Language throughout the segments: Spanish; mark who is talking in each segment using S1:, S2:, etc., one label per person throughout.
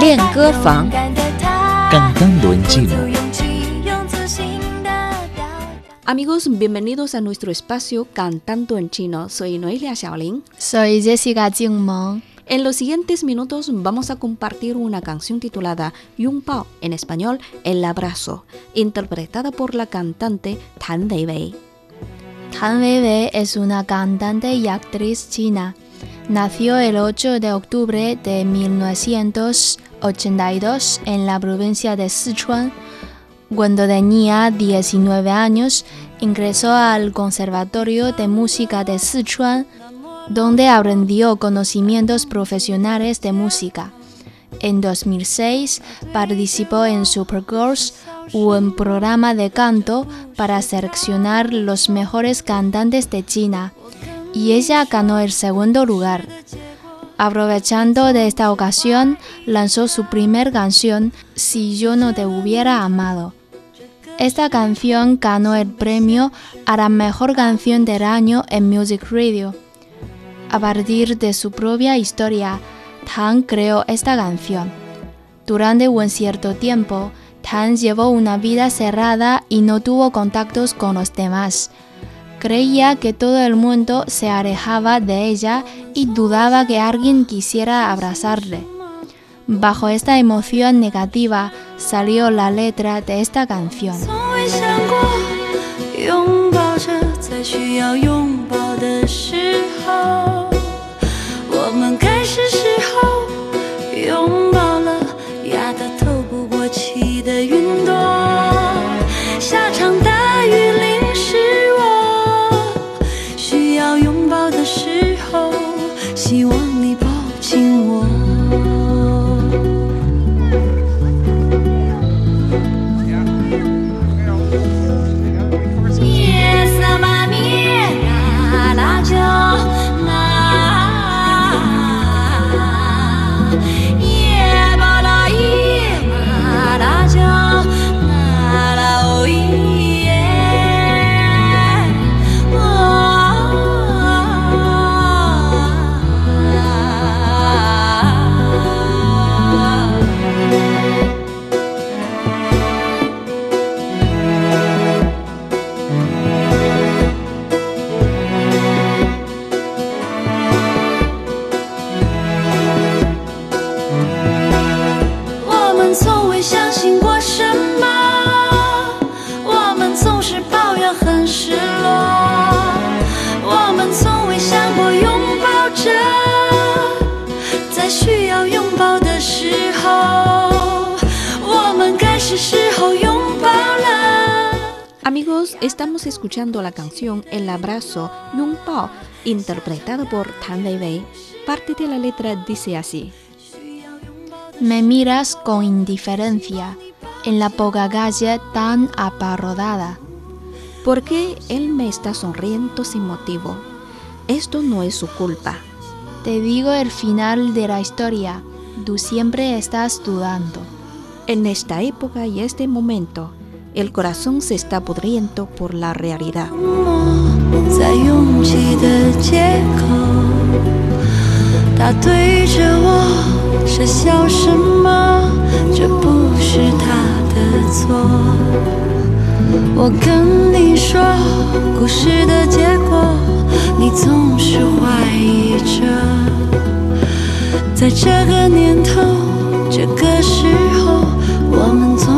S1: 练歌房
S2: Cantando en chino.
S3: Amigos, bienvenidos a nuestro espacio Cantando en Chino. Soy Noelia Xiaolin.
S1: Soy Jessica Jingmeng.
S3: En los siguientes minutos vamos a compartir una canción titulada Yung Pao, en español El Abrazo, interpretada por la cantante Tan Weiwei.
S1: Tan Weiwei es una cantante y actriz china. Nació el 8 de octubre de 1982 en la provincia de Sichuan. Cuando tenía 19 años, ingresó al Conservatorio de Música de Sichuan donde aprendió conocimientos profesionales de música. En 2006 participó en Supergirls, un programa de canto para seleccionar los mejores cantantes de China, y ella ganó el segundo lugar. Aprovechando de esta ocasión, lanzó su primer canción, Si yo no te hubiera amado. Esta canción ganó el premio a la mejor canción del año en Music Radio. A partir de su propia historia, Tan creó esta canción. Durante un cierto tiempo, Tan llevó una vida cerrada y no tuvo contactos con los demás. Creía que todo el mundo se alejaba de ella y dudaba que alguien quisiera abrazarle. Bajo esta emoción negativa salió la letra de esta canción.
S3: Estamos escuchando la canción El abrazo Yung Pao, interpretada por Tan Weiwei. Parte de la letra dice así:
S1: Me miras con indiferencia en la poca calle tan aparrodada.
S3: ¿Por qué él me está sonriendo sin motivo? Esto no es su culpa.
S1: Te digo el final de la historia, tú siempre estás dudando.
S3: En esta época y este momento, el corazón se está pudriendo por la realidad.
S4: 在拥挤的街口，他对着我傻笑什么？这不是他的错。我跟你说故事的结果，你总是怀疑着。在这个年头，这个时候，我们总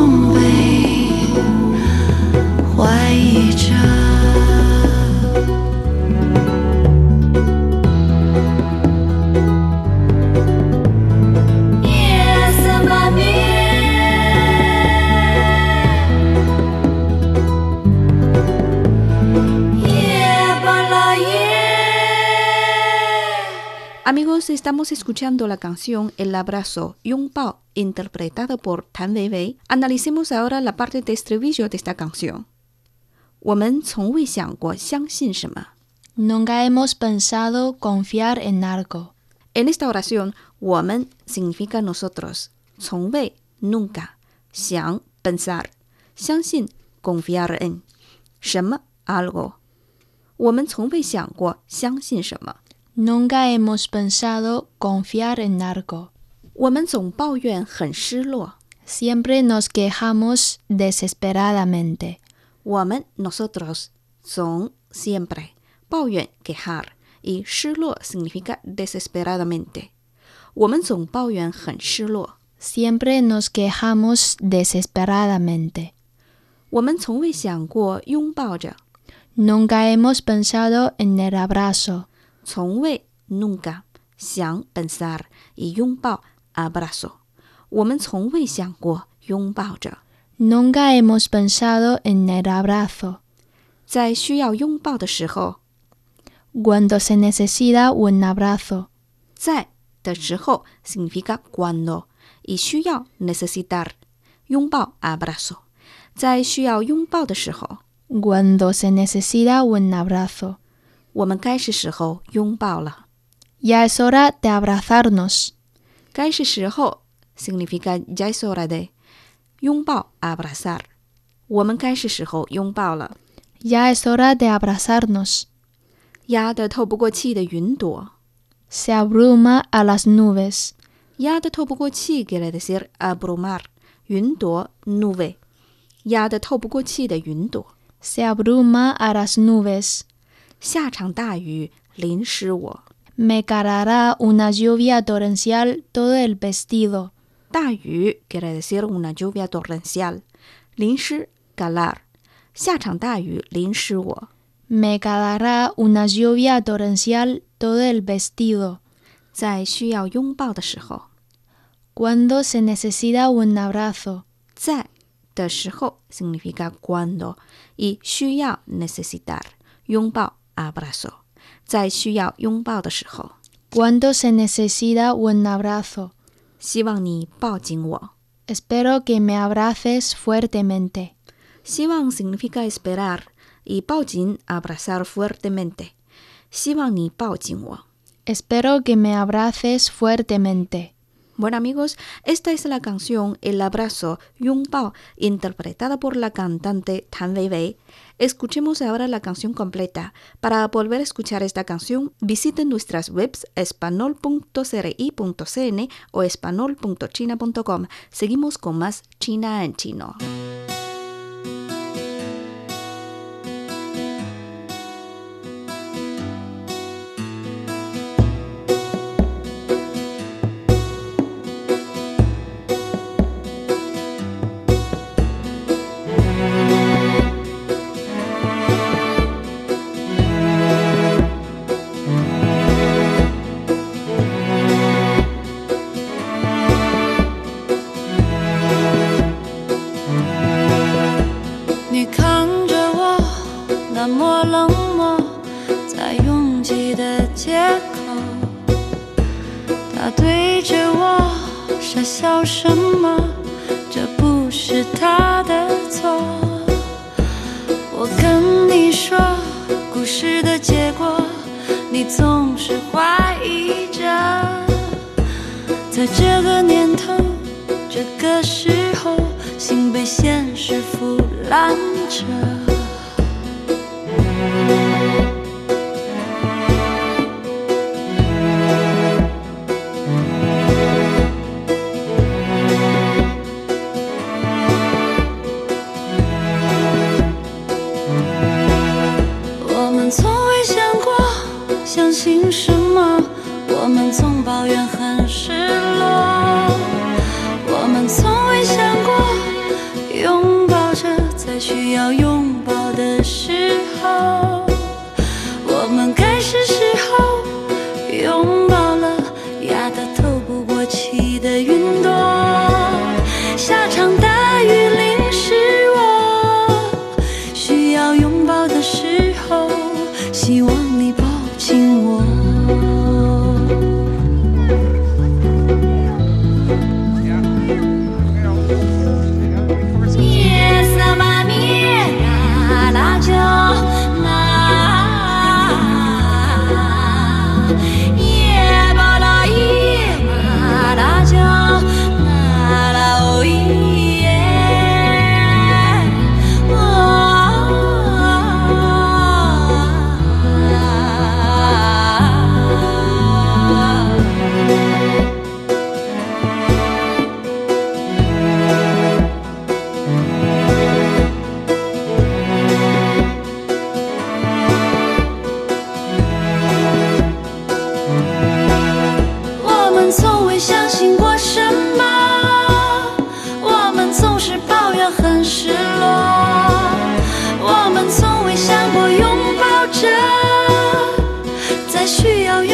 S3: Amigos, estamos escuchando la canción El abrazo Yung Pao, interpretada por Tan Weiwei. Analicemos ahora la parte de estribillo de esta canción. 我们从未想过相信什么。
S1: Nunca hemos pensado confiar en algo.
S3: En esta oración, 我们 significa nosotros, 从未 nunca, 想 pensar, 相信 confiar en, 什么 algo. 我们从未想过相信什么。
S1: Nunca hemos pensado confiar en algo.
S3: 我们总抱怨很失落。
S1: Siempre nos quejamos desesperadamente.
S3: 我们 nosotros son siempre 抱怨 quejar y 失落 significa desesperadamente。我们总抱怨很失落。
S1: Siempre nos quejamos desesperadamente.
S3: 我们从未想过拥抱着，
S1: Nunca hemos pensado en el abrazo.
S3: 从未 nunca 想 pensar y 拥抱 abrazo。我们从未想过拥抱着，
S1: Nunca hemos pensado en el abrazo.
S3: 在需要拥抱的时候，
S1: Cuando se necesita un abrazo.
S3: 在的时候 significa cuando y 需要 necesitar 拥抱 abrazo。在需要拥抱的时候，
S1: Cuando se necesita un abrazo.
S3: 我们该是时候拥抱了。
S1: Ya es hora de abrazarnos.
S3: 该是时候 significa ya es hora de 拥抱 abrazar。我们该是时候拥抱了。
S1: Ya es hora de abrazarnos.
S3: 压得透不过气的云朵，
S1: Se abruma a las nubes.
S3: 压得透不过气 quiere decir abrumar，云朵 nube，压得透不过气的云朵。
S1: Se abruma a las nubes.
S3: 下场大雨淋湿我，
S1: Me caerá una lluvia torrencial todo el vestido.
S3: 大雨 quiere decir una lluvia torrencial，淋湿 calar，下场大雨淋湿我。
S1: Me caerá una lluvia torrencial todo el vestido.
S3: 在需要拥抱的时候，
S1: Cuando se necesita un abrazo.
S3: 在的时候 significa cuando y 需要 necesitar 拥抱 abrazo，在需要拥抱的时候，
S1: Cuando se necesita un abrazo.
S3: 希望你抱紧我。
S1: Espero que me abraces fuertemente.
S3: 希望 significa esperar y 抱紧 abrazar fuertemente。希望你抱紧我。
S1: Espero que me abraces fuertemente.
S3: Bueno amigos, esta es la canción El abrazo, Yungbao, interpretada por la cantante Tan Weiwei. Escuchemos ahora la canción completa. Para volver a escuchar esta canción, visiten nuestras webs espanol.cri.cn o espanol.china.com. Seguimos con más China en chino.
S4: 他对着我傻笑什么？这不是他的错。我跟你说故事的结果，你总是怀疑着。在这个年头，这个时候，心被现实腐烂着。总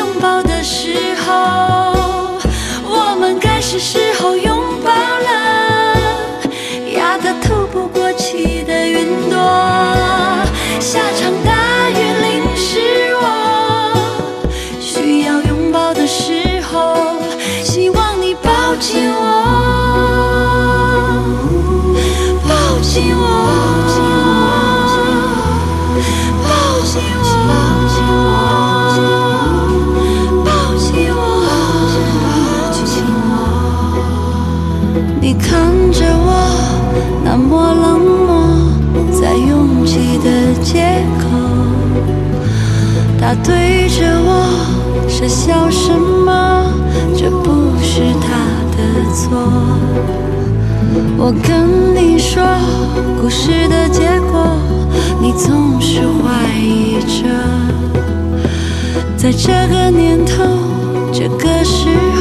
S4: 拥抱的时候，我们该是时候拥抱了。压得透不过气的云朵，下场大。笑什么？这不是他的错。我跟你说故事的结果，你总是怀疑着。在这个年头，这个时。